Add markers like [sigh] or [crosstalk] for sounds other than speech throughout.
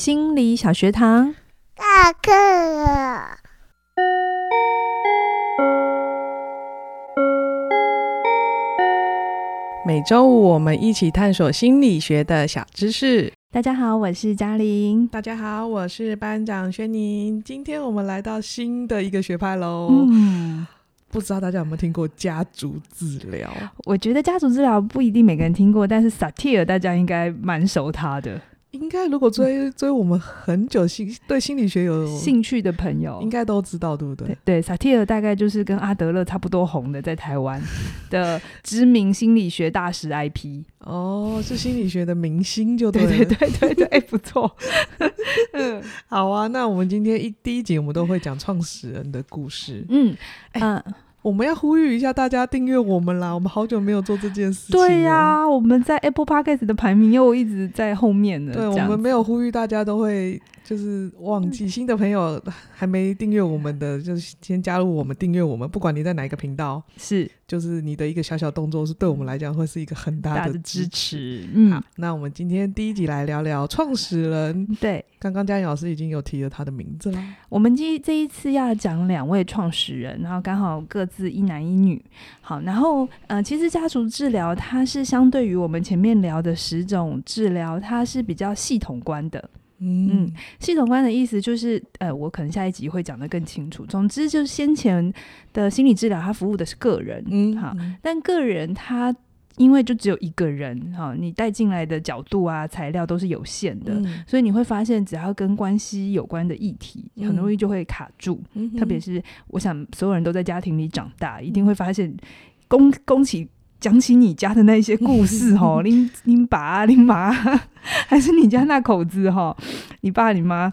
心理小学堂，下课了。每周五我们一起探索心理学的小知识。大家好，我是嘉玲。大家好，我是班长轩宁。今天我们来到新的一个学派喽。嗯，不知道大家有没有听过家族治疗？我觉得家族治疗不一定每个人听过，但是萨提尔大家应该蛮熟他的。应该如果追 [laughs] 追我们很久心对心理学有兴趣的朋友，应该都知道，对不对？对，对，萨提尔大概就是跟阿德勒差不多红的，在台湾 [laughs] 的知名心理学大师 IP。哦，是心理学的明星，就对对对对对对，哎，不错。[laughs] 嗯，好啊，那我们今天一第一集我们都会讲创始人的故事。嗯，嗯、呃。我们要呼吁一下大家订阅我们啦！我们好久没有做这件事情。对呀、啊，我们在 Apple Podcast 的排名又一直在后面呢。对，我们没有呼吁大家都会。就是忘记新的朋友还没订阅我们的，[laughs] 就是先加入我们订阅我们，不管你在哪一个频道，是就是你的一个小小动作，是对我们来讲会是一个很大的支持。支持。嗯，好，那我们今天第一集来聊聊创始人。对，刚刚嘉颖老师已经有提了他的名字了。我们今这一次要讲两位创始人，然后刚好各自一男一女。好，然后呃，其实家族治疗它是相对于我们前面聊的十种治疗，它是比较系统观的。嗯，系统观的意思就是，呃，我可能下一集会讲得更清楚。总之，就是先前的心理治疗，它服务的是个人，嗯，好，但个人他因为就只有一个人，哈，你带进来的角度啊、材料都是有限的，嗯、所以你会发现，只要跟关系有关的议题，很容易就会卡住。嗯、特别是，我想所有人都在家庭里长大，一定会发现，恭恭喜。讲起你家的那些故事哦，[laughs] 拎拎爸啊，拎妈，[laughs] 还是你家那口子哈，你爸你妈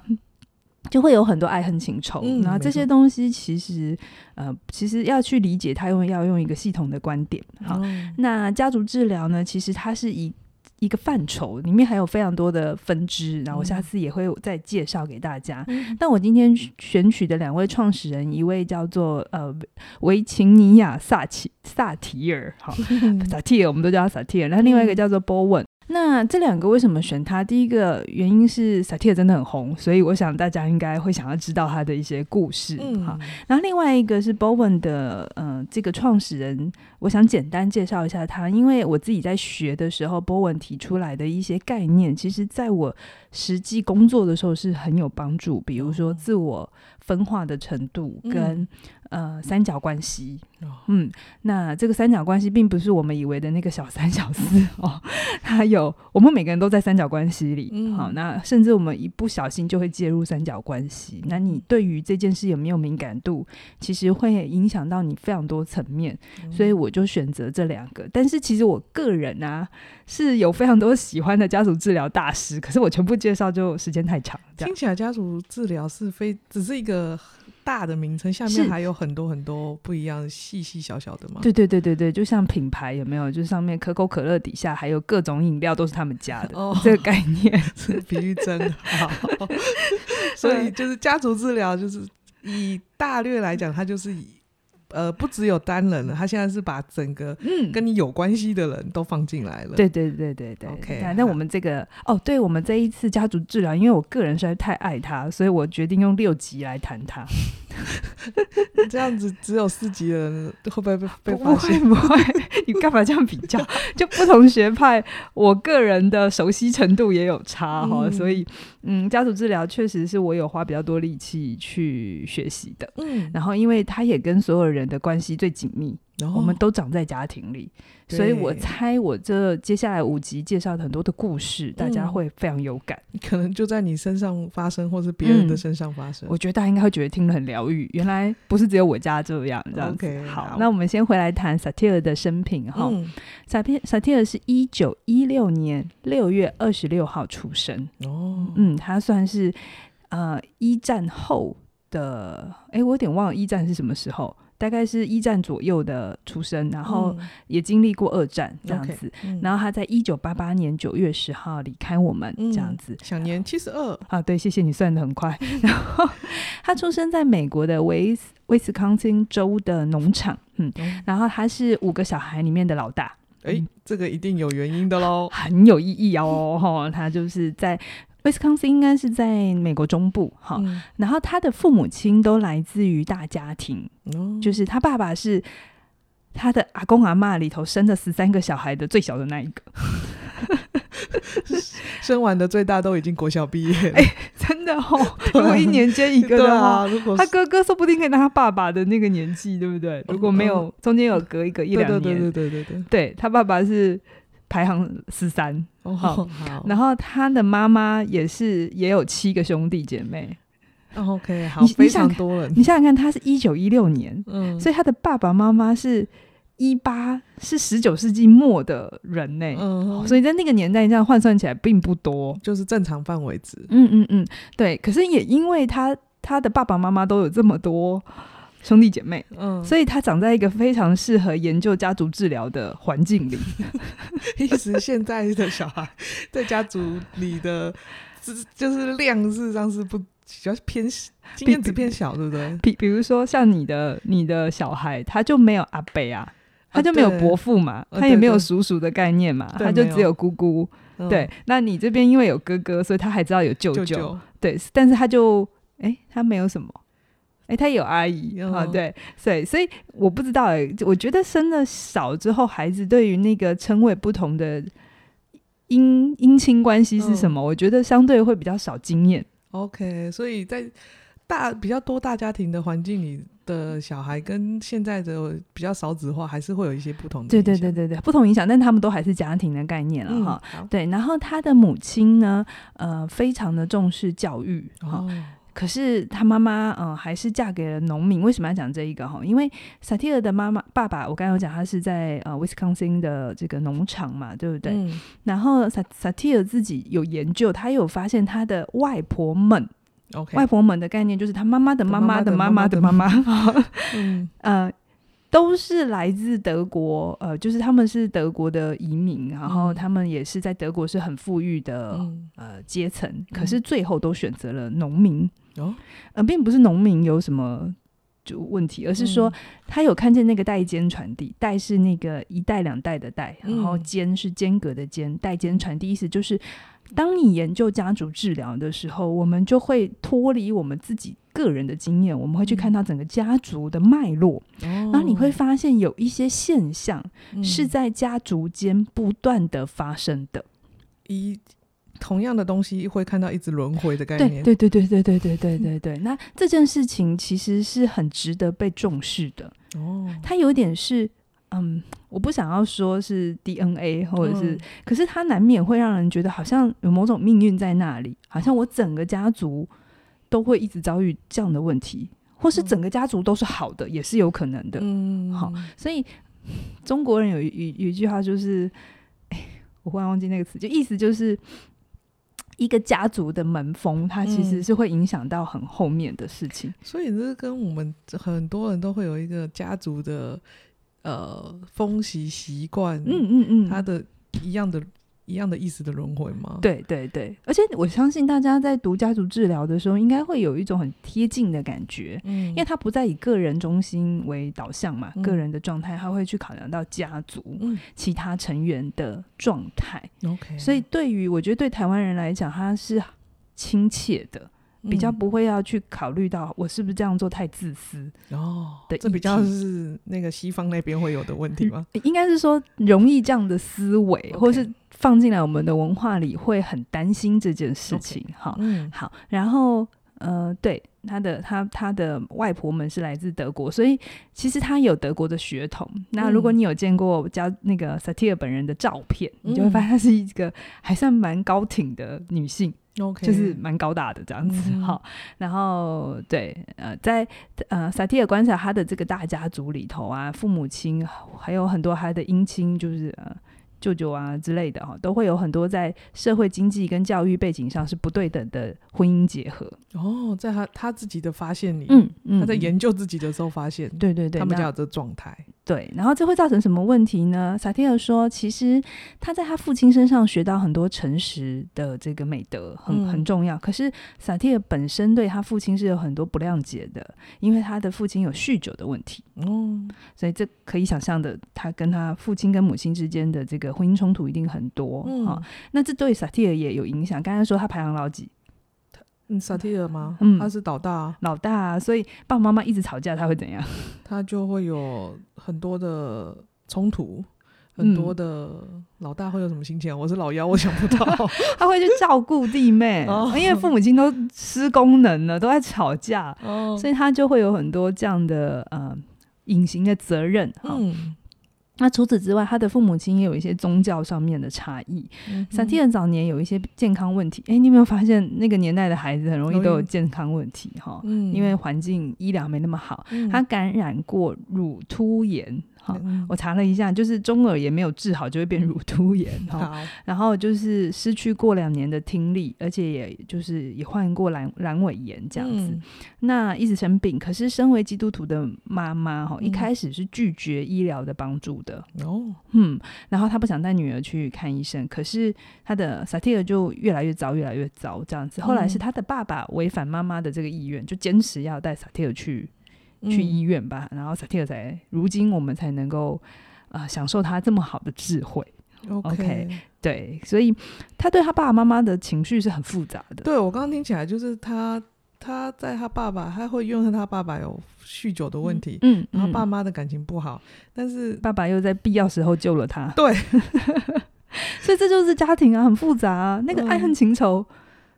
就会有很多爱恨情仇。嗯、然后这些东西其实呃，其实要去理解它，用要用一个系统的观点。好，嗯、那家族治疗呢，其实它是一。一个范畴里面还有非常多的分支，然后我下次也会再介绍给大家。嗯、但我今天选取的两位创始人，一位叫做呃维琴尼亚萨奇萨提尔，哈萨提尔，我们都叫他萨提尔。那另外一个叫做波文。那这两个为什么选他？第一个原因是萨提尔真的很红，所以我想大家应该会想要知道他的一些故事。嗯，好。然后另外一个是 Bowen 的，嗯、呃，这个创始人，我想简单介绍一下他，因为我自己在学的时候，Bowen 提出来的一些概念，其实在我实际工作的时候是很有帮助。比如说自我分化的程度跟、嗯。呃，三角关系，嗯，那这个三角关系并不是我们以为的那个小三小四哦，它有我们每个人都在三角关系里，嗯，好，那甚至我们一不小心就会介入三角关系，那你对于这件事有没有敏感度，其实会影响到你非常多层面，所以我就选择这两个。但是其实我个人啊是有非常多喜欢的家族治疗大师，可是我全部介绍就时间太长，听起来家族治疗是非只是一个。大的名称下面还有很多很多不一样细细小小的吗？对对对对对，就像品牌有没有？就是上面可口可乐底下还有各种饮料都是他们家的，哦、这个概念，[laughs] 这个比喻真好。[laughs] 所以就是家族治疗，就是以大略来讲，它就是以。呃，不只有单人了，他现在是把整个嗯跟你有关系的人都放进来了。对对对对对，OK。那我们这个哦，对我们这一次家族治疗，因为我个人实在太爱他，所以我决定用六集来谈他。[laughs] 这样子只有四级的人会不会被被发现？不会，不会，你干嘛这样比较？就不同学派，我个人的熟悉程度也有差哈，嗯、所以嗯，家族治疗确实是我有花比较多力气去学习的。嗯，然后因为他也跟所有人。人的关系最紧密，然后我们都长在家庭里，所以我猜我这接下来五集介绍很多的故事，大家会非常有感，[laughs] 可能就在你身上发生，或是别人的身上发生。我觉得大家应该会觉得听了很疗愈。原来不是只有我家这样，这样 OK。好，那我们先回来谈萨提尔的生平哈。萨提萨提尔是一九一六年六月二十六号出生哦，嗯，他算是呃一战后的，哎，我有点忘了一战是什么时候。大概是一战左右的出生，然后也经历过二战这样子，然后他在一九八八年九月十号离开我们这样子，享年七十二啊，对，谢谢你算的很快。[laughs] 然后他出生在美国的威斯威斯康星州的农场，嗯，然后他是五个小孩里面的老大，哎，这个一定有原因的喽，很有意义哦，哈，他就是在。威斯康星应该是在美国中部，哈、嗯。然后他的父母亲都来自于大家庭，嗯、就是他爸爸是他的阿公阿妈里头生的十三个小孩的最小的那一个。[laughs] 生完的最大都已经国小毕业了，哎、欸，真的哦。如果一年接一个的话，[laughs] 啊、如果他哥哥说不定可以拿他爸爸的那个年纪，对不对？如果没有中间有隔一个一两年，对对对对对对，对他爸爸是排行十三，哦，好。然后他的妈妈也是也有七个兄弟姐妹。哦、OK，好，非常多了。你想想看，他是一九一六年，嗯，所以他的爸爸妈妈是。一八是十九世纪末的人呢、欸，嗯，所以在那个年代这样换算起来并不多，就是正常范围值。嗯嗯嗯，对。可是也因为他他的爸爸妈妈都有这么多兄弟姐妹，嗯，所以他长在一个非常适合研究家族治疗的环境里。[laughs] 意思现在的小孩在家族里的，就是量事实上是不比较偏经验值偏小，对不对？比比如说像你的你的小孩，他就没有阿伯啊。他就没有伯父嘛，啊、他也没有叔叔的概念嘛，他就只有姑姑。对，那你这边因为有哥哥，所以他还知道有舅舅。舅舅对，但是他就哎、欸，他没有什么，哎、欸，他有阿姨啊、嗯，对，所以所以我不知道哎、欸，我觉得生的少之后，孩子对于那个称谓不同的姻姻亲关系是什么、嗯，我觉得相对会比较少经验。OK，所以在大比较多大家庭的环境里。的小孩跟现在的比较少子化，还是会有一些不同的。对对对对对，不同影响，但他们都还是家庭的概念了哈、嗯。对，然后他的母亲呢，呃，非常的重视教育哈、哦。可是他妈妈，嗯、呃，还是嫁给了农民。为什么要讲这一个哈？因为萨提尔的妈妈爸爸，我刚刚有讲，他是在呃威斯康星的这个农场嘛，对不对？嗯、然后萨萨提尔自己有研究，他有发现他的外婆们。外婆们的概念就是他妈妈的妈妈的妈妈的妈妈，嗯呃，都是来自德国，呃，就是他们是德国的移民，然后他们也是在德国是很富裕的、嗯、呃阶层，可是最后都选择了农民哦，呃，并不是农民有什么就问题，而是说他有看见那个代间传递，代是那个一代两代的代，然后间是间隔的间，代间传递意思就是。当你研究家族治疗的时候，我们就会脱离我们自己个人的经验，我们会去看到整个家族的脉络，然后你会发现有一些现象是在家族间不断的发生的。一同样的东西会看到一直轮回的概念。对对对对对对对对对。那这件事情其实是很值得被重视的。哦，它有点是。嗯，我不想要说是 DNA 或者是，嗯，可是它难免会让人觉得好像有某种命运在那里，好像我整个家族都会一直遭遇这样的问题，或是整个家族都是好的，也是有可能的。嗯，好，所以中国人有一有一句话就是，哎，我忽然忘记那个词，就意思就是一个家族的门风，它其实是会影响到很后面的事情。所以这跟我们很多人都会有一个家族的。呃，风习习惯，嗯嗯嗯，它的一样的、一样的意思的轮回吗？对对对，而且我相信大家在读家族治疗的时候，应该会有一种很贴近的感觉，嗯，因为他不再以个人中心为导向嘛，嗯、个人的状态，他会去考量到家族、嗯、其他成员的状态。OK，所以对于我觉得对台湾人来讲，他是亲切的。比较不会要去考虑到我是不是这样做太自私哦，对，这比较是那个西方那边会有的问题吗？应该是说容易这样的思维，okay. 或是放进来我们的文化里会很担心这件事情。哈、okay. 嗯，好，然后呃，对，他的他他的外婆们是来自德国，所以其实他有德国的血统。那如果你有见过加那个萨提尔本人的照片，嗯，你就会发现她是一个还算蛮高挺的女性。就是蛮高大的这样子，好、嗯，然后对，呃，在呃萨提尔观察他的这个大家族里头啊，父母亲还有很多他的姻亲，就是呃舅舅啊之类的哈，都会有很多在社会经济跟教育背景上是不对等的婚姻结合。哦，在他他自己的发现里，嗯，嗯他在研究自己的时候发现，对对对，他们家有这状态。对，然后这会造成什么问题呢？萨提尔说，其实他在他父亲身上学到很多诚实的这个美德，很很重要。可是萨提尔本身对他父亲是有很多不谅解的，因为他的父亲有酗酒的问题。嗯，所以这可以想象的，他跟他父亲跟母亲之间的这个婚姻冲突一定很多。嗯，哦、那这对萨提尔也有影响。刚才说他排行老几？嗯，萨提尔吗？嗯，他是老大，老大啊，所以爸爸妈妈一直吵架，他会怎样？[laughs] 他就会有很多的冲突，很多的老大会有什么心情？嗯、我是老幺，我想不到。[laughs] 他会去照顾弟妹，[laughs] 哦、因为父母亲都失功能了，都在吵架，哦、所以他就会有很多这样的呃隐形的责任。嗯。那除此之外，他的父母亲也有一些宗教上面的差异。萨提尔早年有一些健康问题，哎、欸，你有没有发现那个年代的孩子很容易都有健康问题？哈，嗯，因为环境医疗没那么好，嗯、他感染过乳突炎。好，我查了一下，就是中耳炎没有治好，就会变乳突炎。好，然后就是失去过两年的听力，而且也就是也患过阑阑尾炎这样子。嗯、那一直生病，可是身为基督徒的妈妈哈，一开始是拒绝医疗的帮助的。哦，嗯，然后她不想带女儿去看医生，可是她的萨提尔就越来越糟，越来越糟这样子。后来是他的爸爸违反妈妈的这个意愿，就坚持要带萨提尔去。去医院吧，然后萨提尔才如今我们才能够啊、呃、享受他这么好的智慧。Okay. OK，对，所以他对他爸爸妈妈的情绪是很复杂的。对，我刚刚听起来就是他他在他爸爸，他会用他爸爸有酗酒的问题，嗯，然后爸妈的感情不好，嗯、但是爸爸又在必要时候救了他。对，[laughs] 所以这就是家庭啊，很复杂啊，那个爱恨情仇。嗯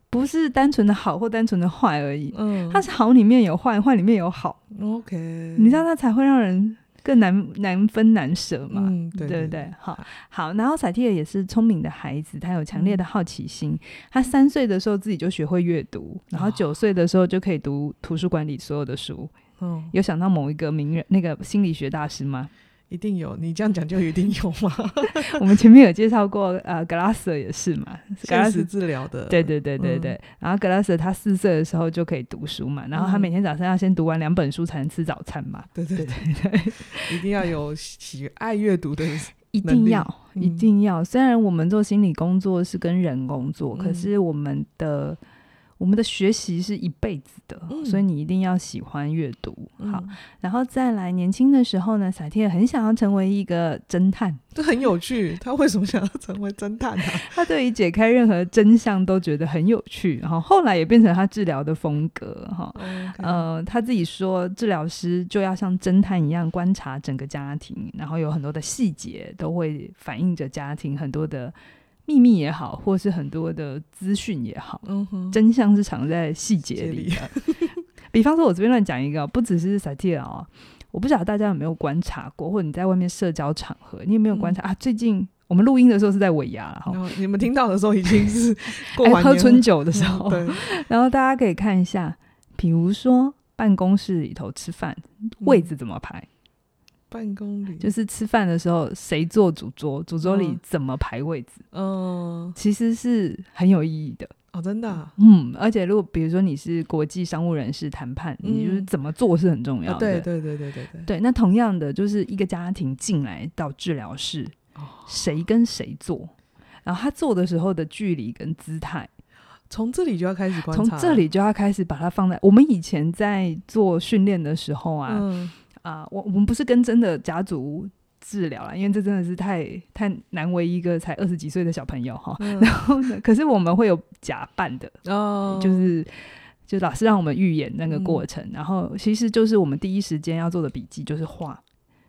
不是单纯的好或单纯的坏而已，嗯，它是好里面有坏，坏里面有好，OK，你知道它才会让人更难难分难舍嘛，嗯，对对对，好，好，然后萨提尔也是聪明的孩子，他有强烈的好奇心，嗯、他三岁的时候自己就学会阅读，然后九岁的时候就可以读图书馆里所有的书，嗯，有想到某一个名人那个心理学大师吗？一定有，你这样讲就一定有吗？[laughs] 我们前面有介绍过，呃，格拉瑟也是嘛，现实治疗的，对对对对对。嗯、然后格拉瑟他四岁的时候就可以读书嘛，然后他每天早上要先读完两本书才能吃早餐嘛。对对对对，一定要有喜爱阅读的，一定要一定要。虽然我们做心理工作是跟人工作，嗯、可是我们的。我们的学习是一辈子的，嗯、所以你一定要喜欢阅读。好，嗯、然后再来，年轻的时候呢，萨提尔很想要成为一个侦探，这很有趣。他为什么想要成为侦探呢、啊？[laughs] 他对于解开任何真相都觉得很有趣。然后后来也变成他治疗的风格。哈，呃，他自己说，治疗师就要像侦探一样观察整个家庭，然后有很多的细节都会反映着家庭很多的。秘密也好，或是很多的资讯也好，嗯、真相是藏在细节里的。[laughs] 比方说，我这边乱讲一个，不只是萨提尔哦，我不晓得大家有没有观察过，或者你在外面社交场合，你有没有观察、嗯、啊？最近我们录音的时候是在尾牙，哈，你们听到的时候已经是过完 [laughs] 喝春酒的时候。然后大家可以看一下，比如说办公室里头吃饭，位置怎么排？嗯办公里就是吃饭的时候，谁坐主桌？主桌里怎么排位置？嗯，其实是很有意义的哦，真的、啊。嗯，而且如果比如说你是国际商务人士谈判，嗯、你就是怎么做是很重要的。对对对对对对。对，那同样的，就是一个家庭进来到治疗室，谁、哦、跟谁坐，然后他坐的时候的距离跟姿态，从这里就要开始观察，从这里就要开始把它放在我们以前在做训练的时候啊。嗯啊，我我们不是跟真的家族治疗啦，因为这真的是太太难为一个才二十几岁的小朋友哈。嗯、[laughs] 然后呢，可是我们会有假扮的，哦，就是就老师让我们预演那个过程，嗯、然后其实就是我们第一时间要做的笔记就是画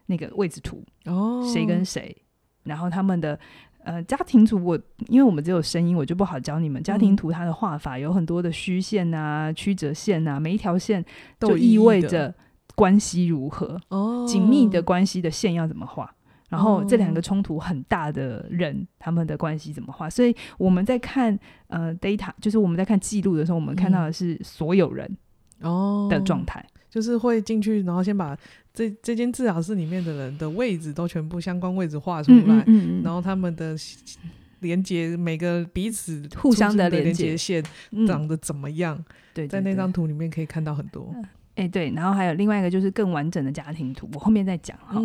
那个位置图哦，谁跟谁，然后他们的呃家庭图我，我因为我们只有声音，我就不好教你们家庭图，它的画法有很多的虚线啊、曲折线啊，每一条线都意味着。关系如何？哦，紧密的关系的线要怎么画？然后这两个冲突很大的人，哦、他们的关系怎么画？所以我们在看呃 data，就是我们在看记录的时候，我们看到的是所有人哦的状态、嗯，就是会进去，然后先把这这间治疗室里面的人的位置都全部相关位置画出来，嗯嗯嗯、然后他们的连接每个彼此互相的连接线长得怎么样？对、嗯，在那张图里面可以看到很多。哎，对，然后还有另外一个就是更完整的家庭图，我后面再讲哈。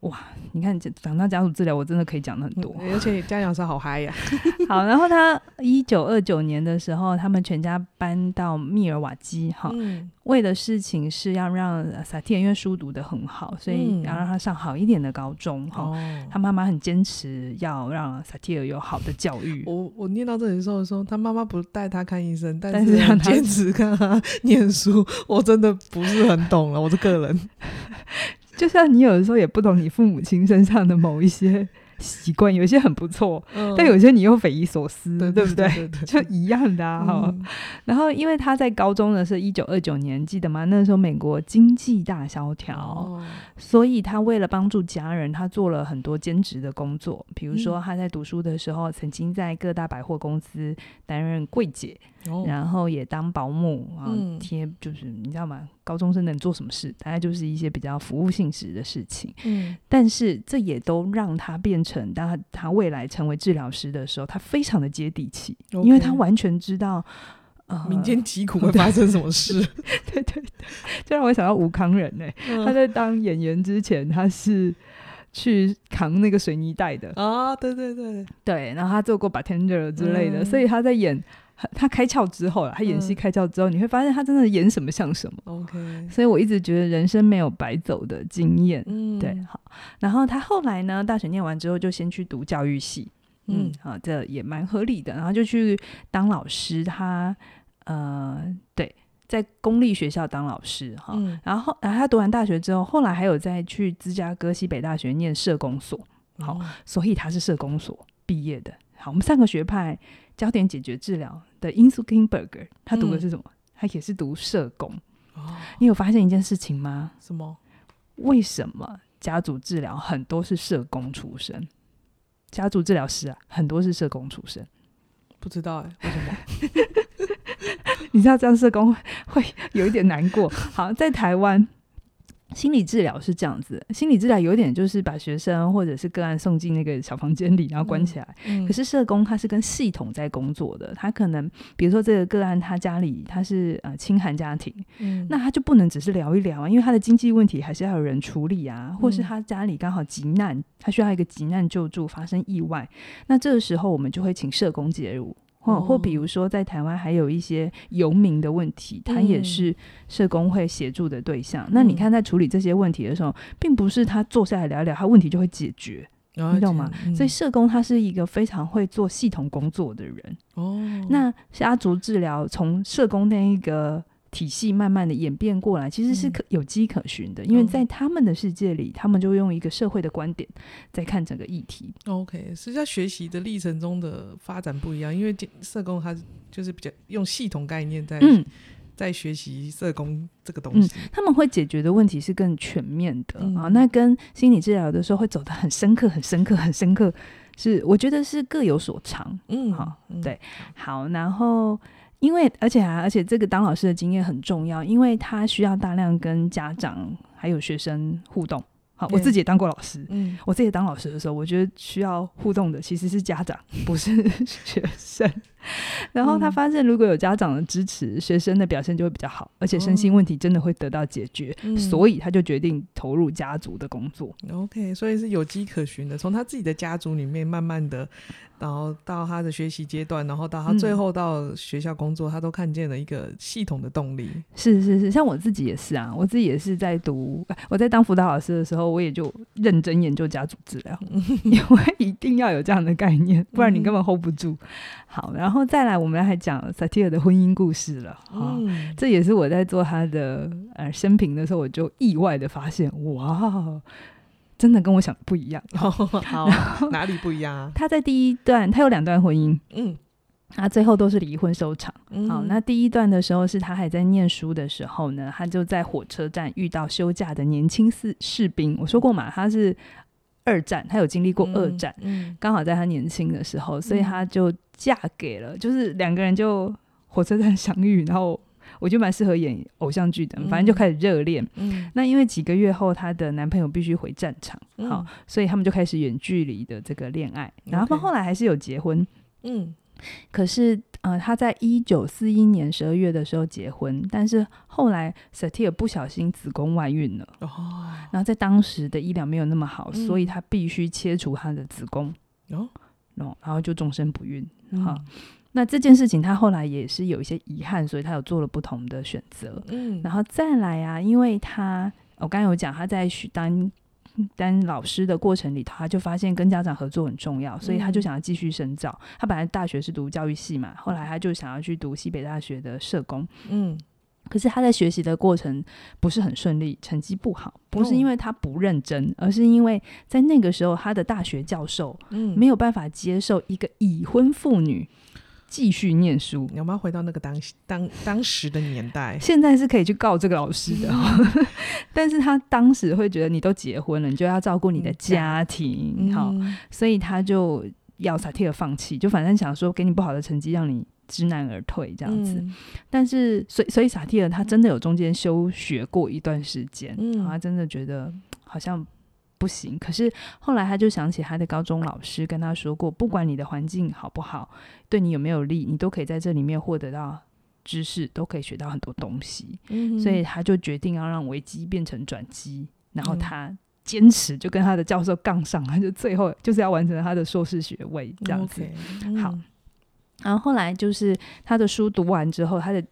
哇，你看讲到家族治疗，我真的可以讲的很多，而且家长是好嗨呀。[laughs] 好，然后他一九二九年的时候，他们全家搬到密尔瓦基，哈。嗯为的事情是要让萨提尔因为书读得很好，所以要让他上好一点的高中哈。嗯、他妈妈很坚持要让萨提尔有好的教育。我我念到这里的时候说，他妈妈不带他看医生，但是让他坚持看他 [laughs] 念书。我真的不是很懂了，我的个人。[laughs] 就像你有的时候也不懂你父母亲身上的某一些。习惯有些很不错，嗯、但有些你又匪夷所思，对，对不对？就一样的啊。哈、嗯，然后因为他在高中的是一九二九年，记得吗？那时候美国经济大萧条，哦、所以他为了帮助家人，他做了很多兼职的工作。比如说他在读书的时候，曾经在各大百货公司担任柜姐。哦、然后也当保姆啊，贴就是你知道吗？高中生能做什么事？大概就是一些比较服务性质的事情。嗯，但是这也都让他变成，当他他未来成为治疗师的时候，他非常的接地气.因为他完全知道呃民间疾苦会发生什么事。对 [laughs] 对对，就让我想到吴康仁呢、欸。嗯、他在当演员之前，他是去扛那个水泥袋的啊、哦，对对对对，然后他做过 bartender 之类的，嗯、所以他在演。他开窍之后，他演戏开窍之后，嗯、你会发现他真的演什么像什么。OK，所以我一直觉得人生没有白走的经验。嗯，对，好。然后他后来呢，大学念完之后就先去读教育系。嗯，好，这也蛮合理的。然后就去当老师，他呃，对，在公立学校当老师哈。嗯、然后，然后他读完大学之后，后来还有再去芝加哥西北大学念社工所。好，嗯、所以他是社工所毕业的。好，我们三个学派。焦点解决治疗的 Insulkinberger，他读的是什么？嗯、他也是读社工。哦、你有发现一件事情吗？什么？为什么家族治疗很多是社工出身？家族治疗师啊，很多是社工出身。不知道哎、欸，为什么？[laughs] 你知道这样社工会有一点难过。好，在台湾。心理治疗是这样子，心理治疗有点就是把学生或者是个案送进那个小房间里，然后关起来。嗯嗯、可是社工他是跟系统在工作的，他可能比如说这个个案他家里他是呃清寒家庭，嗯、那他就不能只是聊一聊啊，因为他的经济问题还是要有人处理啊，或是他家里刚好急难，他需要一个急难救助，发生意外，那这个时候我们就会请社工介入。或或比如说，在台湾还有一些游民的问题，他也是社工会协助的对象。嗯、那你看，在处理这些问题的时候，并不是他坐下来聊聊，他问题就会解决，嗯、你懂吗？嗯、所以社工他是一个非常会做系统工作的人。哦，那家族治疗从社工那一个。体系慢慢的演变过来，其实是可有迹可循的，嗯、因为在他们的世界里，他们就用一个社会的观点在看整个议题。OK，是在学习的历程中的发展不一样，因为社工他就是比较用系统概念在、嗯、在学习社工这个东西、嗯，他们会解决的问题是更全面的、嗯、啊。那跟心理治疗的时候会走得很深刻、很深刻、很深刻，是我觉得是各有所长。嗯，好，对，好，然后。因为，而且啊，而且这个当老师的经验很重要，因为他需要大量跟家长还有学生互动。好，我自己也当过老师，嗯，我自己当老师的时候，我觉得需要互动的其实是家长，不是 [laughs] 学生。[laughs] 然后他发现，如果有家长的支持，学生的表现就会比较好，而且身心问题真的会得到解决。嗯，所以他就决定投入家族的工作。OK，所以是有迹可循的，从他自己的家族里面慢慢的。然后到他的学习阶段，然后到他最后到学校工作，嗯、他都看见了一个系统的动力。是是是，像我自己也是啊，我自己也是在读，我在当辅导老师的时候，我也就认真研究家族治疗，[laughs] 因为一定要有这样的概念，不然你根本 hold 不住。嗯、好，然后再来，我们还讲萨提尔的婚姻故事了。嗯，这也是我在做他的呃生平的时候，我就意外的发现，哇。真的跟我想的不一样，好，好哪里不一样啊？他在第一段，他有两段婚姻，嗯，他最后都是离婚收场。嗯、好，那第一段的时候是他还在念书的时候呢，他就在火车站遇到休假的年轻士士兵。我说过嘛，他是二战，他有经历过二战，嗯，嗯刚好在他年轻的时候，所以他就嫁给了，就是两个人就火车站相遇，然后。我就蛮适合演偶像剧的，反正就开始热恋。嗯，那因为几个月后，她的男朋友必须回战场，好，所以他们就开始远距离的这个恋爱。然后后来还是有结婚。嗯，可是，呃，他在一九四一年十二月的时候结婚，但是后来萨提尔不小心子宫外孕了，哦，然后在当时的医疗没有那么好，嗯、所以他必须切除他的子宫，哦，然后就终身不孕。哈、嗯，那这件事情他后来也是有一些遗憾，所以他有做了不同的选择。嗯，然后再来啊，因为他我刚刚有讲他在许丹。当老师的过程里头，他就发现跟家长合作很重要，所以他就想要继续深造。他本来大学是读教育系嘛，后来他就想要去读西北大学的社工。嗯，可是他在学习的过程不是很顺利，成绩不好，不是因为他不认真，而是因为在那个时候他的大学教授没有办法接受一个已婚妇女。继续念书，你要不要回到那个当当当时的年代？现在是可以去告这个老师的，嗯、[laughs] 但是他当时会觉得你都结婚了，你就要照顾你的家庭，嗯、好，所以他就要萨提尔放弃，就反正想说给你不好的成绩，让你知难而退这样子。嗯、但是，所以所以萨提尔他真的有中间休学过一段时间，嗯，他真的觉得好像。不行，可是后来他就想起他的高中老师跟他说过，不管你的环境好不好，对你有没有利，你都可以在这里面获得到知识，都可以学到很多东西。嗯、所以他就决定要让危机变成转机，然后他坚持就跟他的教授杠上，他就最后就是要完成他的硕士学位这样子。Okay, 嗯、好，然后后来就是她的书读完之后，她的。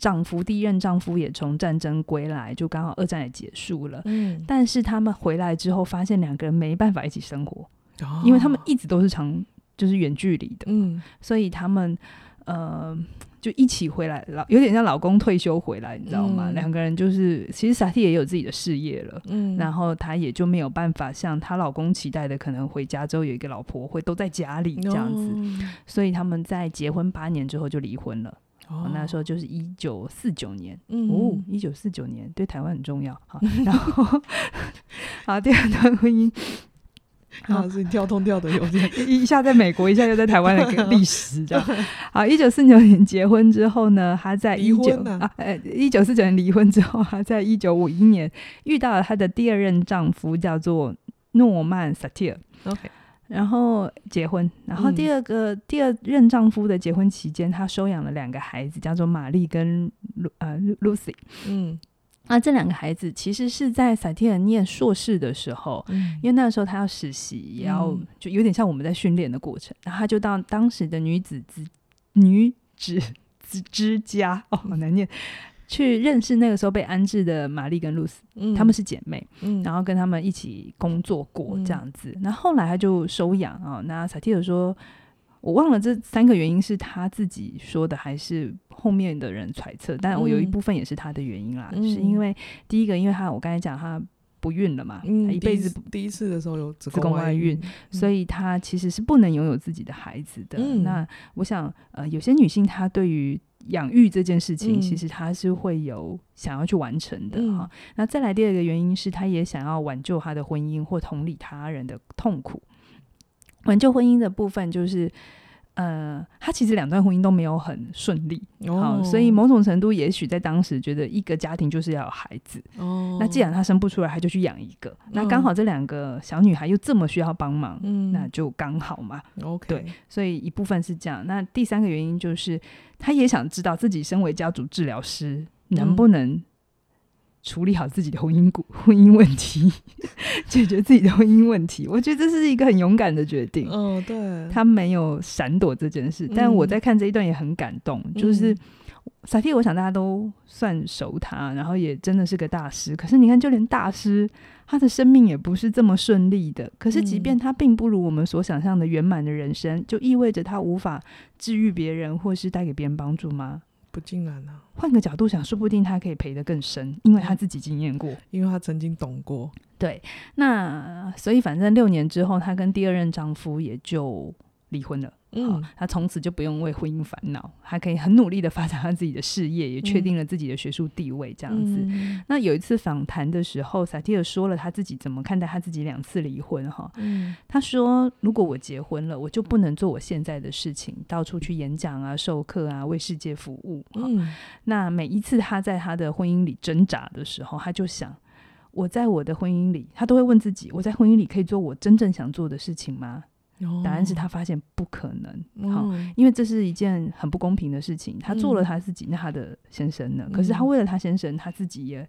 丈夫第一任丈夫也从战争归来，就刚好二战也结束了。嗯，但是他们回来之后，发现两个人没办法一起生活，哦、因为他们一直都是长就是远距离的。嗯，所以他们呃就一起回来，老有点像老公退休回来，你知道吗？两、嗯、个人就是其实萨提也有自己的事业了，嗯，然后他也就没有办法像她老公期待的，可能回家之后有一个老婆会都在家里这样子。哦、所以他们在结婚八年之后就离婚了。哦，那时候就是一九四九年，嗯、哦，一九四九年对台湾很重要。好，然后 [laughs] 好，第二段婚姻，啊，是你跳通跳的有点，[laughs] 一下在美国，一下又在台湾的历史这样。[laughs] 好，一九四九年结婚之后呢，他在一九啊，呃，一九四九年离婚之后，他在一九五一年遇到了她的第二任丈夫，叫做诺曼萨提尔。OK。然后结婚，然后第二个、嗯、第二任丈夫的结婚期间，她收养了两个孩子，叫做玛丽跟露呃 Lucy。嗯，那这两个孩子其实是在萨提尔念硕士的时候，嗯、因为那个时候他要实习，也要就有点像我们在训练的过程，然后他就到当时的女子之女子之之家哦，好难念。去认识那个时候被安置的玛丽跟露丝，嗯，她们是姐妹，嗯，然后跟他们一起工作过这样子。那、嗯、后，来他就收养啊。那萨提尔说，我忘了这三个原因是他自己说的，还是后面的人揣测？但我有一部分也是他的原因啦，嗯、是因为第一个，因为他我刚才讲他不孕了嘛，嗯、他一辈子第一，次的时候有子宫外孕，嗯、所以他其实是不能拥有自己的孩子的。嗯、那我想，呃，有些女性她对于养育这件事情，其实她是会有想要去完成的哈。嗯、那再来第二个原因是，她也想要挽救她的婚姻或同理他人的痛苦。挽救婚姻的部分就是，呃，他其实两段婚姻都没有很顺利，哦，所以某种程度，也许在当时觉得一个家庭就是要有孩子。哦，那既然他生不出来，他就去养一个。那刚好这两个小女孩又这么需要帮忙，嗯，那就刚好嘛。OK，对，所以一部分是这样。那第三个原因就是。他也想知道自己身为家族治疗师能不能处理好自己的婚姻 [laughs] 婚姻问题，[laughs] 解决自己的婚姻问题。我觉得这是一个很勇敢的决定。哦，对，他没有闪躲这件事。但我在看这一段也很感动，就是萨提，我想大家都算熟他，然后也真的是个大师。可是你看，就连大师。他的生命也不是这么顺利的，可是即便他并不如我们所想象的圆满的人生，嗯、就意味着他无法治愈别人或是带给别人帮助吗？不尽然啊。换个角度想，说不定他可以赔得更深，因为他自己经验过，因为他曾经懂过。对，那所以反正六年之后，他跟第二任丈夫也就离婚了。嗯，他从此就不用为婚姻烦恼，还可以很努力的发展他自己的事业，也确定了自己的学术地位。这样子，嗯、那有一次访谈的时候，萨提尔说了他自己怎么看待他自己两次离婚。哈，嗯，他说：“如果我结婚了，我就不能做我现在的事情，到处去演讲啊、授课啊、为世界服务。”嗯，那每一次他在他的婚姻里挣扎的时候，他就想：我在我的婚姻里，他都会问自己：我在婚姻里可以做我真正想做的事情吗？哦、答案是他发现不可能。好、嗯，因为这是一件很不公平的事情。他做了他自己，嗯、那他的先生呢？可是他为了他先生，他自己也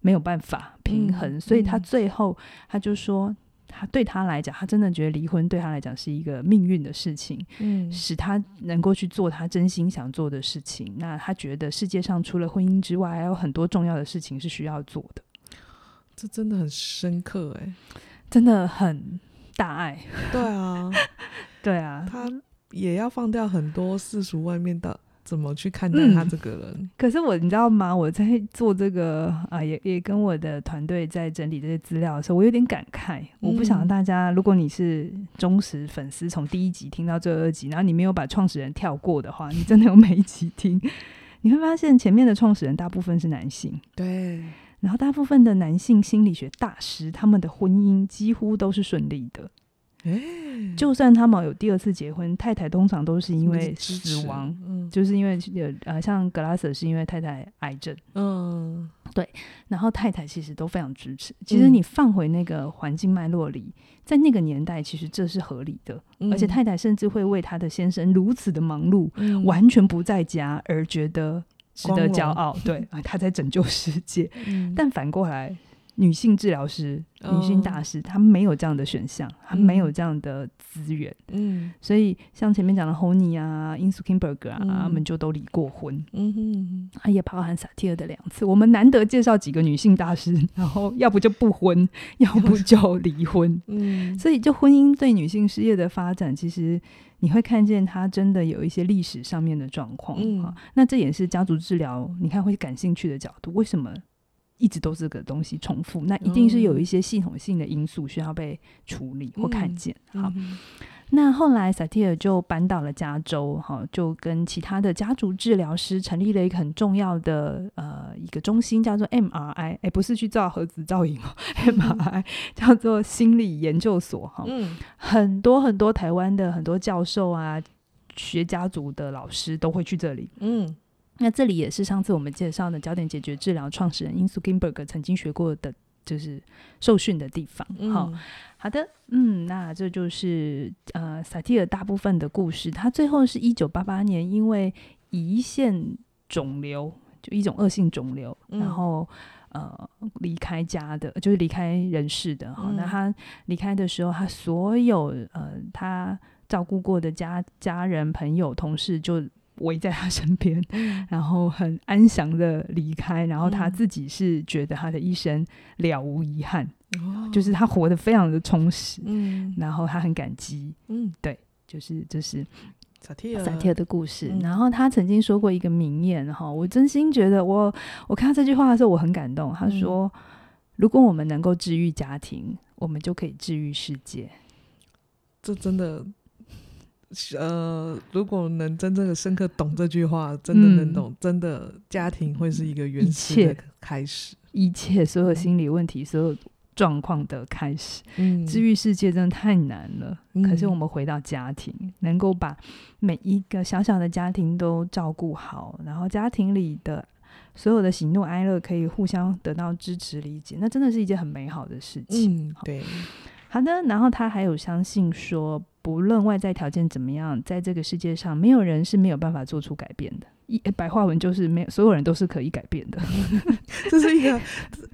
没有办法平衡，嗯、所以他最后他就说。他对他来讲，他真的觉得离婚对他来讲是一个命运的事情，嗯，使他能够去做他真心想做的事情。那他觉得世界上除了婚姻之外，还有很多重要的事情是需要做的。这真的很深刻哎、欸，真的很大爱。对啊，[laughs] 对啊，他也要放掉很多世俗外面的。怎么去看待他这个人？嗯、可是我，你知道吗？我在做这个啊，也也跟我的团队在整理这些资料的时候，我有点感慨。嗯、我不想大家，如果你是忠实粉丝，从第一集听到最后二集，然后你没有把创始人跳过的话，你真的有每一集听，你会发现前面的创始人大部分是男性，对，然后大部分的男性心理学大师，他们的婚姻几乎都是顺利的。欸、就算他们有第二次结婚，太太通常都是因为死亡，嗯、就是因为呃，像格拉斯是因为太太癌症，嗯，对，然后太太其实都非常支持。其实你放回那个环境脉络里，嗯、在那个年代，其实这是合理的，嗯、而且太太甚至会为她的先生如此的忙碌，嗯、完全不在家而觉得值得骄傲，对啊，他在拯救世界。嗯、但反过来。女性治疗师、女性大师，她、oh. 没有这样的选项，她、嗯、没有这样的资源，嗯，所以像前面讲的 Honey 啊、Insoo Kim Berg 啊，他、嗯、们就都离过婚，嗯哼，她也包含萨提尔的两次。我们难得介绍几个女性大师，然后要不就不婚，[laughs] 要不就离婚，嗯，所以就婚姻对女性事业的发展，其实你会看见它真的有一些历史上面的状况，嗯，那这也是家族治疗你看会感兴趣的角度，为什么？一直都是这个东西重复，那一定是有一些系统性的因素需要被处理或看见。嗯、好，嗯、那后来萨提尔就搬到了加州，哈，就跟其他的家族治疗师成立了一个很重要的呃一个中心，叫做 MRI，哎、欸，不是去照核子造影哦、[laughs] 嗯、，MRI 叫做心理研究所，哈，嗯，很多很多台湾的很多教授啊，学家族的老师都会去这里，嗯。那这里也是上次我们介绍的焦点解决治疗创始人 Insoo Kim Berg 曾经学过的，就是受训的地方。好、嗯，好的，嗯，那这就是呃萨提尔大部分的故事。他最后是一九八八年因为胰腺肿瘤，就一种恶性肿瘤，嗯、然后呃离开家的，就是离开人世的。哈，嗯、那他离开的时候，他所有呃他照顾过的家家人、朋友、同事就。围在他身边，嗯、[laughs] 然后很安详的离开，然后他自己是觉得他的一生了无遗憾，嗯、就是他活得非常的充实，嗯、然后他很感激，嗯，对，就是就是萨提尔萨提尔的故事。嗯、然后他曾经说过一个名言哈，我真心觉得我我看到这句话的时候我很感动。他说：“嗯、如果我们能够治愈家庭，我们就可以治愈世界。”这真的。呃，如果能真正的深刻懂这句话，真的能懂，嗯、真的家庭会是一个原始的开始，一切，所有心理问题、嗯、所有状况的开始。嗯，治愈世界真的太难了。嗯、可是我们回到家庭，能够把每一个小小的家庭都照顾好，然后家庭里的所有的喜怒哀乐可以互相得到支持理解，那真的是一件很美好的事情。嗯，对。好的，然后他还有相信说，不论外在条件怎么样，在这个世界上，没有人是没有办法做出改变的。一白话文就是，没有所有人都是可以改变的。[laughs] 这是一个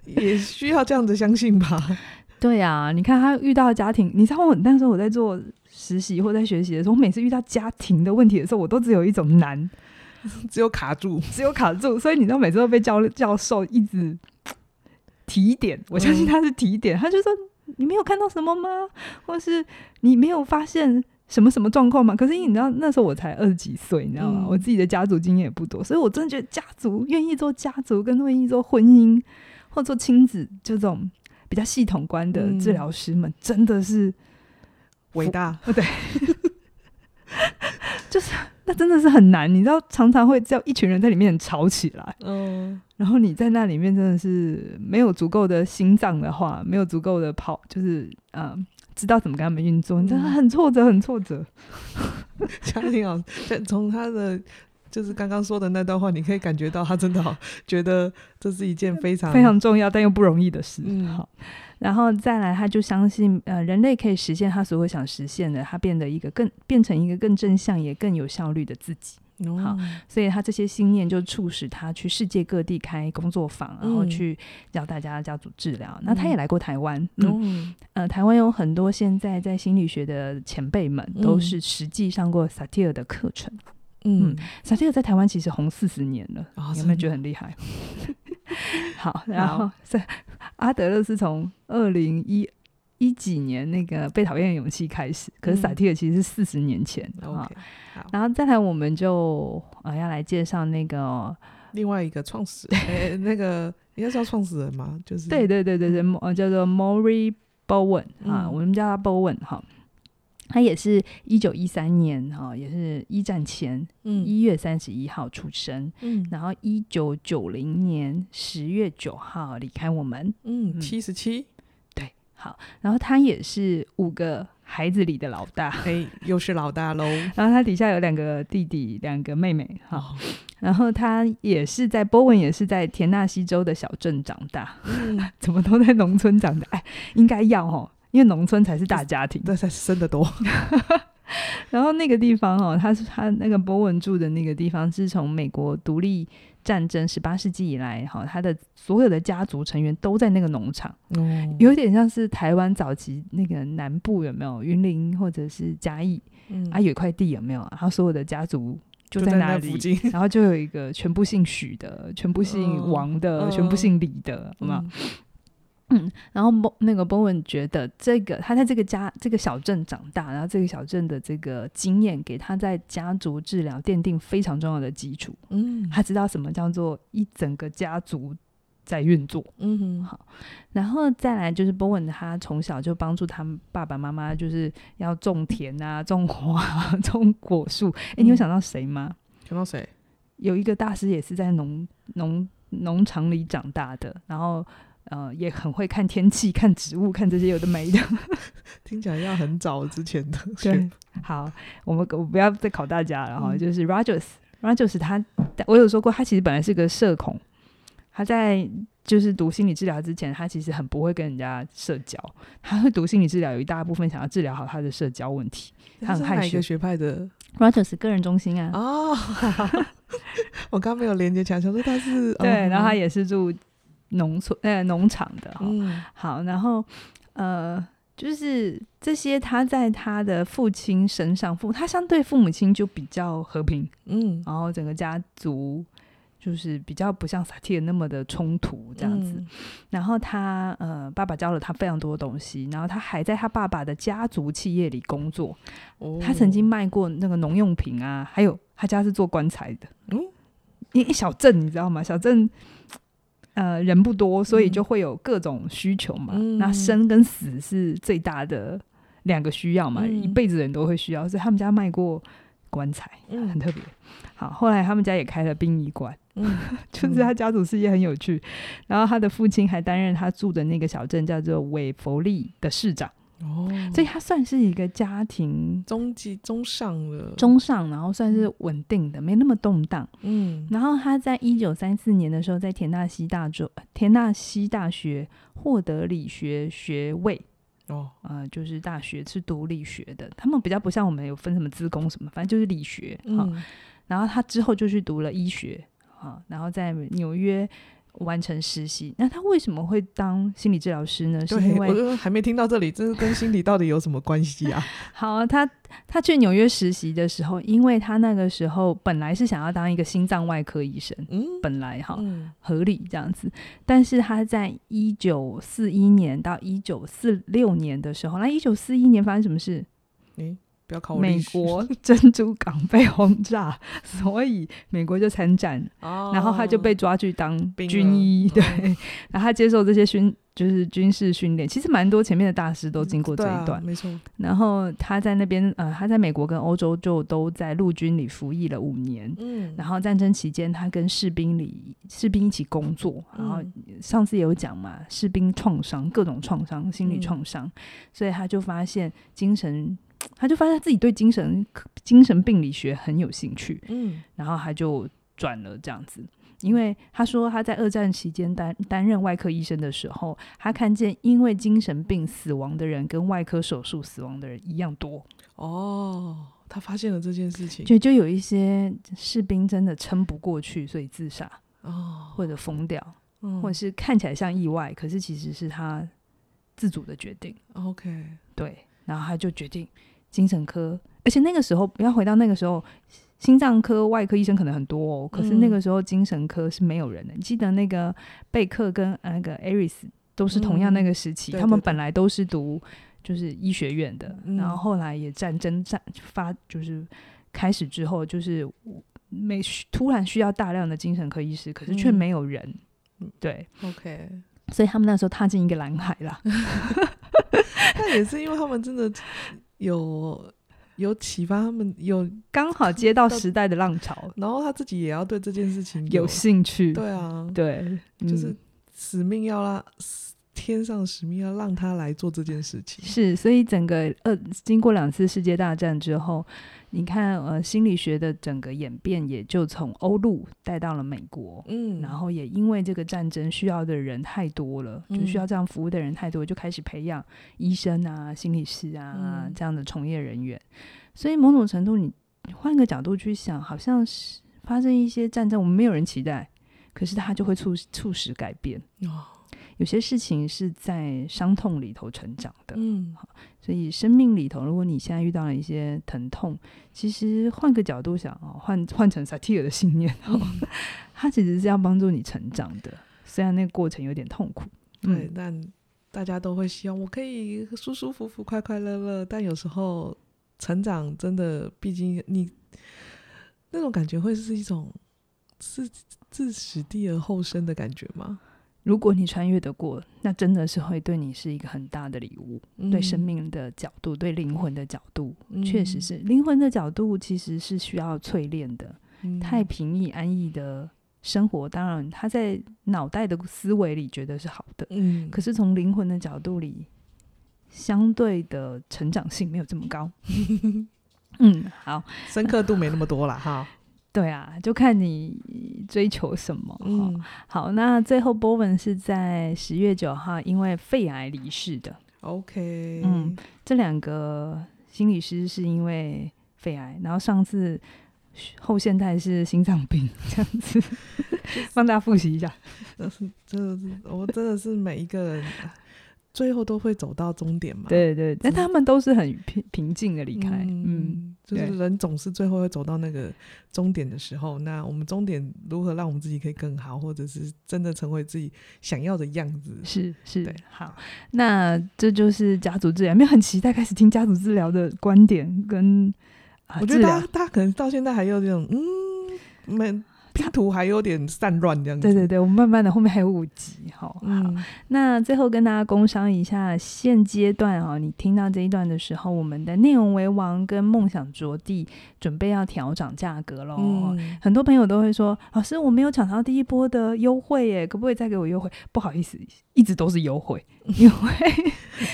也需要这样子相信吧？对啊，你看他遇到家庭，你知道我那时候我在做实习或在学习的时候，我每次遇到家庭的问题的时候，我都只有一种难，只有卡住，只有卡住。所以你知道，每次都被教教授一直提点，我相信他是提点，嗯、他就说。你没有看到什么吗？[laughs] 或是你没有发现什么什么状况吗？可是你知道那时候我才二十几岁，你知道吗？嗯、我自己的家族经验也不多，所以我真的觉得家族愿意做家族，跟愿意做婚姻或做亲子这种比较系统观的治疗师们，真的是伟大。[laughs] 对，[laughs] 就是。那真的是很难，你知道，常常会叫一群人在里面吵起来。嗯，然后你在那里面真的是没有足够的心脏的话，没有足够的跑，就是呃，知道怎么跟他们运作，你真的很挫折，很挫折。[laughs] 嘉玲老师从他的就是刚刚说的那段话，你可以感觉到他真的好觉得这是一件非常非常重要但又不容易的事。嗯，好，然后再来，他就相信呃，人类可以实现他所有想实现的，他变得一个更变成一个更正向也更有效率的自己。哦、好，所以他这些信念就促使他去世界各地开工作坊，然后去教大家家族治疗。嗯、那他也来过台湾，嗯，嗯呃，台湾有很多现在在心理学的前辈们都是实际上过萨提尔的课程。嗯，萨提尔在台湾其实红四十年了，哦、有没有觉得很厉害？[laughs] 好，然后在阿德勒是从二零一。一几年那个被讨厌的勇气开始，可是萨提尔其实是四十年前啊。Okay, 然后再来，我们就呃要来介绍那个另外一个创始人，欸、那个应该叫创始人吗？就是对对对对对，呃叫做 Maury Bowen 啊，我们叫他 Bowen 哈。他也是一九一三年哈，也是一战前一月三十一号出生，嗯，然后一九九零年十月九号离开我们，嗯，七十七。好，然后他也是五个孩子里的老大，哎，又是老大喽。[laughs] 然后他底下有两个弟弟，两个妹妹。好，哦、然后他也是在波文，也是在田纳西州的小镇长大。嗯，[laughs] 怎么都在农村长大？哎，应该要哦，因为农村才是大家庭，这才是生的多。[laughs] 然后那个地方哦，他是他那个波文住的那个地方，是从美国独立。战争十八世纪以来，哈，他的所有的家族成员都在那个农场，嗯、有点像是台湾早期那个南部有没有云林或者是嘉义，嗯、啊，有一块地有没有？然后所有的家族就在那附近然后就有一个全部姓许的，全部姓王的，嗯、全部姓李的，好吗？嗯嗯，然后波那个波文觉得这个他在这个家这个小镇长大，然后这个小镇的这个经验给他在家族治疗奠定非常重要的基础。嗯，他知道什么叫做一整个家族在运作。嗯哼，好，然后再来就是波文，他从小就帮助他爸爸妈妈，就是要种田啊、种花、啊、[laughs] 种果树。哎、嗯，你有想到谁吗？想到谁？有一个大师也是在农农农场里长大的，然后。呃，也很会看天气、看植物、看这些有的没的，[laughs] 听起来要很早之前的。对，好，我们我不要再考大家了哈。嗯、就是 Rogers，Rogers 他，我有说过，他其实本来是个社恐，他在就是读心理治疗之前，他其实很不会跟人家社交。他会读心理治疗，有一大部分想要治疗好他的社交问题。他很害羞。哪个学派的？Rogers 个人中心啊。哦，[laughs] 我刚没有连接起来，想说他是对，然后他也是住。农村呃，农场的哈，嗯、好，然后呃，就是这些他在他的父亲身上，父他相对父母亲就比较和平，嗯，然后整个家族就是比较不像萨提尔那么的冲突这样子，嗯、然后他呃，爸爸教了他非常多东西，然后他还在他爸爸的家族企业里工作，哦、他曾经卖过那个农用品啊，还有他家是做棺材的，嗯，一一小镇你知道吗？小镇。呃，人不多，所以就会有各种需求嘛。嗯、那生跟死是最大的两个需要嘛，嗯、一辈子人都会需要，所以他们家卖过棺材，嗯、很特别。好，后来他们家也开了殡仪馆，嗯、[laughs] 就是他家族事业很有趣。然后他的父亲还担任他住的那个小镇叫做韦弗利的市长。哦，所以他算是一个家庭中级中上了中上，然后算是稳定的，没那么动荡。嗯，然后他在一九三四年的时候，在田纳西大州田纳西大学获得理学学位。哦，呃，就是大学是读理学的，他们比较不像我们有分什么资工什么，反正就是理学。嗯，然后他之后就去读了医学，啊，然后在纽约。完成实习，那他为什么会当心理治疗师呢？是因为我还没听到这里，这是跟心理到底有什么关系啊？[laughs] 好，他他去纽约实习的时候，因为他那个时候本来是想要当一个心脏外科医生，嗯，本来哈、嗯、合理这样子，但是他在一九四一年到一九四六年的时候，那一九四一年发生什么事？嗯美国珍珠港被轰炸，[laughs] 所以美国就参战，哦、然后他就被抓去当军医，对，哦、然后他接受这些训，就是军事训练。其实蛮多前面的大师都经过这一段，没错。然后他在那边，呃，他在美国跟欧洲就都在陆军里服役了五年，嗯，然后战争期间他跟士兵里士兵一起工作，然后上次也有讲嘛，士兵创伤各种创伤，心理创伤，嗯、所以他就发现精神。他就发现他自己对精神精神病理学很有兴趣，嗯，然后他就转了这样子。因为他说他在二战期间担担任外科医生的时候，他看见因为精神病死亡的人跟外科手术死亡的人一样多。哦，他发现了这件事情，就就有一些士兵真的撑不过去，所以自杀，哦，或者疯掉，嗯。或者是看起来像意外，可是其实是他自主的决定。OK，对，然后他就决定精神科，而且那个时候不要回到那个时候。心脏科外科医生可能很多哦，可是那个时候精神科是没有人的。你、嗯、记得那个贝克跟那个艾瑞斯都是同样那个时期，嗯、他们本来都是读就是医学院的，嗯、然后后来也战争战发就是开始之后，就是没突然需要大量的精神科医师，可是却没有人。嗯、对，OK，所以他们那时候踏进一个蓝海啦。[laughs] 但也是因为他们真的有。有启发他们，有刚好接到时代的浪潮，[laughs] 然后他自己也要对这件事情有，有兴趣。对啊，对，就是使命要拉、嗯、天上使命要让他来做这件事情。是，所以整个呃，经过两次世界大战之后，你看呃，心理学的整个演变也就从欧陆带到了美国。嗯，然后也因为这个战争需要的人太多了，就需要这样服务的人太多，就开始培养医生啊、心理师啊、嗯、这样的从业人员。所以某种程度，你换个角度去想，好像是发生一些战争，我们没有人期待，可是它就会促促使改变。哦，有些事情是在伤痛里头成长的。嗯，所以生命里头，如果你现在遇到了一些疼痛，其实换个角度想哦，换换成萨提尔的信念哦，[laughs] 它其实是要帮助你成长的。虽然那个过程有点痛苦，对，嗯，但大家都会希望我可以舒舒服服、快快乐乐，但有时候。成长真的，毕竟你那种感觉会是一种自自死地而后生的感觉吗？如果你穿越得过，那真的是会对你是一个很大的礼物。嗯、对生命的角度，对灵魂的角度，嗯、确实是灵魂的角度，其实是需要淬炼的。嗯、太平易安逸的生活，当然他在脑袋的思维里觉得是好的，嗯，可是从灵魂的角度里。相对的成长性没有这么高，[laughs] 嗯，好，深刻度没那么多了哈。对啊，就看你追求什么。嗯，好，那最后 Bowen 是在十月九号因为肺癌离世的。OK，嗯，这两个心理师是因为肺癌，然后上次后现代是心脏病，[laughs] 这样子，帮大家复习一下。真的是，真的是，我真的是每一个人。最后都会走到终点嘛？对对，但他们都是很平平静的离开。嗯，嗯，就是人总是最后会走到那个终点的时候。那我们终点如何让我们自己可以更好，或者是真的成为自己想要的样子？是是，对，好。那这就是家族治疗，没有很期待开始听家族治疗的观点跟。啊、我觉得大家大家可能到现在还有这种嗯没。拼图还有点散乱这样子。对对对，我们慢慢的后面还有五集哈。嗯、好，那最后跟大家工商一下，现阶段哈，你听到这一段的时候，我们的内容为王跟梦想着地准备要调涨价格喽。嗯、很多朋友都会说，老师我没有抢到第一波的优惠耶，可不可以再给我优惠？不好意思，一直都是优惠，因 [laughs] 为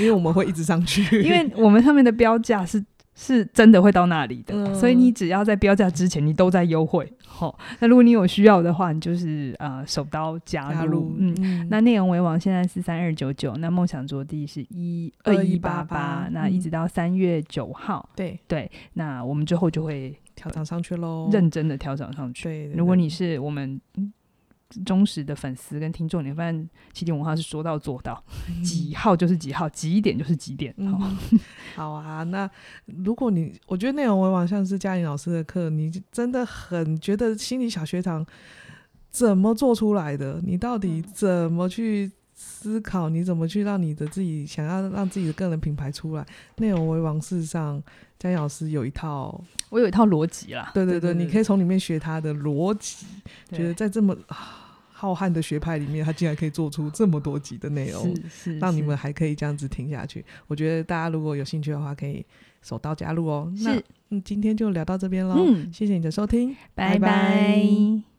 因为我们会一直上去，因为我们上面的标价是。是真的会到那里的，嗯、所以你只要在标价之前，你都在优惠。好、哦，那如果你有需要的话，你就是呃手刀加入。加入嗯，嗯那内容为王现在是三二九九，那梦想着地是一二一八八，那一直到三月九号。对对，那我们之后就会调涨上去喽，认真的调涨上去。对，对，对，如果你是我们。忠实的粉丝跟听众，你发现起点文化是说到做到，几号就是几号，几点就是几点。好，嗯、好啊。那如果你我觉得内容为王像是嘉玲老师的课，你真的很觉得心理小学堂怎么做出来的？你到底怎么去思考？你怎么去让你的自己想要让自己的个人品牌出来？内容为王事实上，嘉颖老师有一套，我有一套逻辑啦。对对对，你可以从里面学他的逻辑，觉得在这么。浩瀚的学派里面，他竟然可以做出这么多集的内容，是是是让你们还可以这样子听下去。我觉得大家如果有兴趣的话，可以手刀加入哦。那嗯，今天就聊到这边喽。嗯，谢谢你的收听，拜拜。拜拜。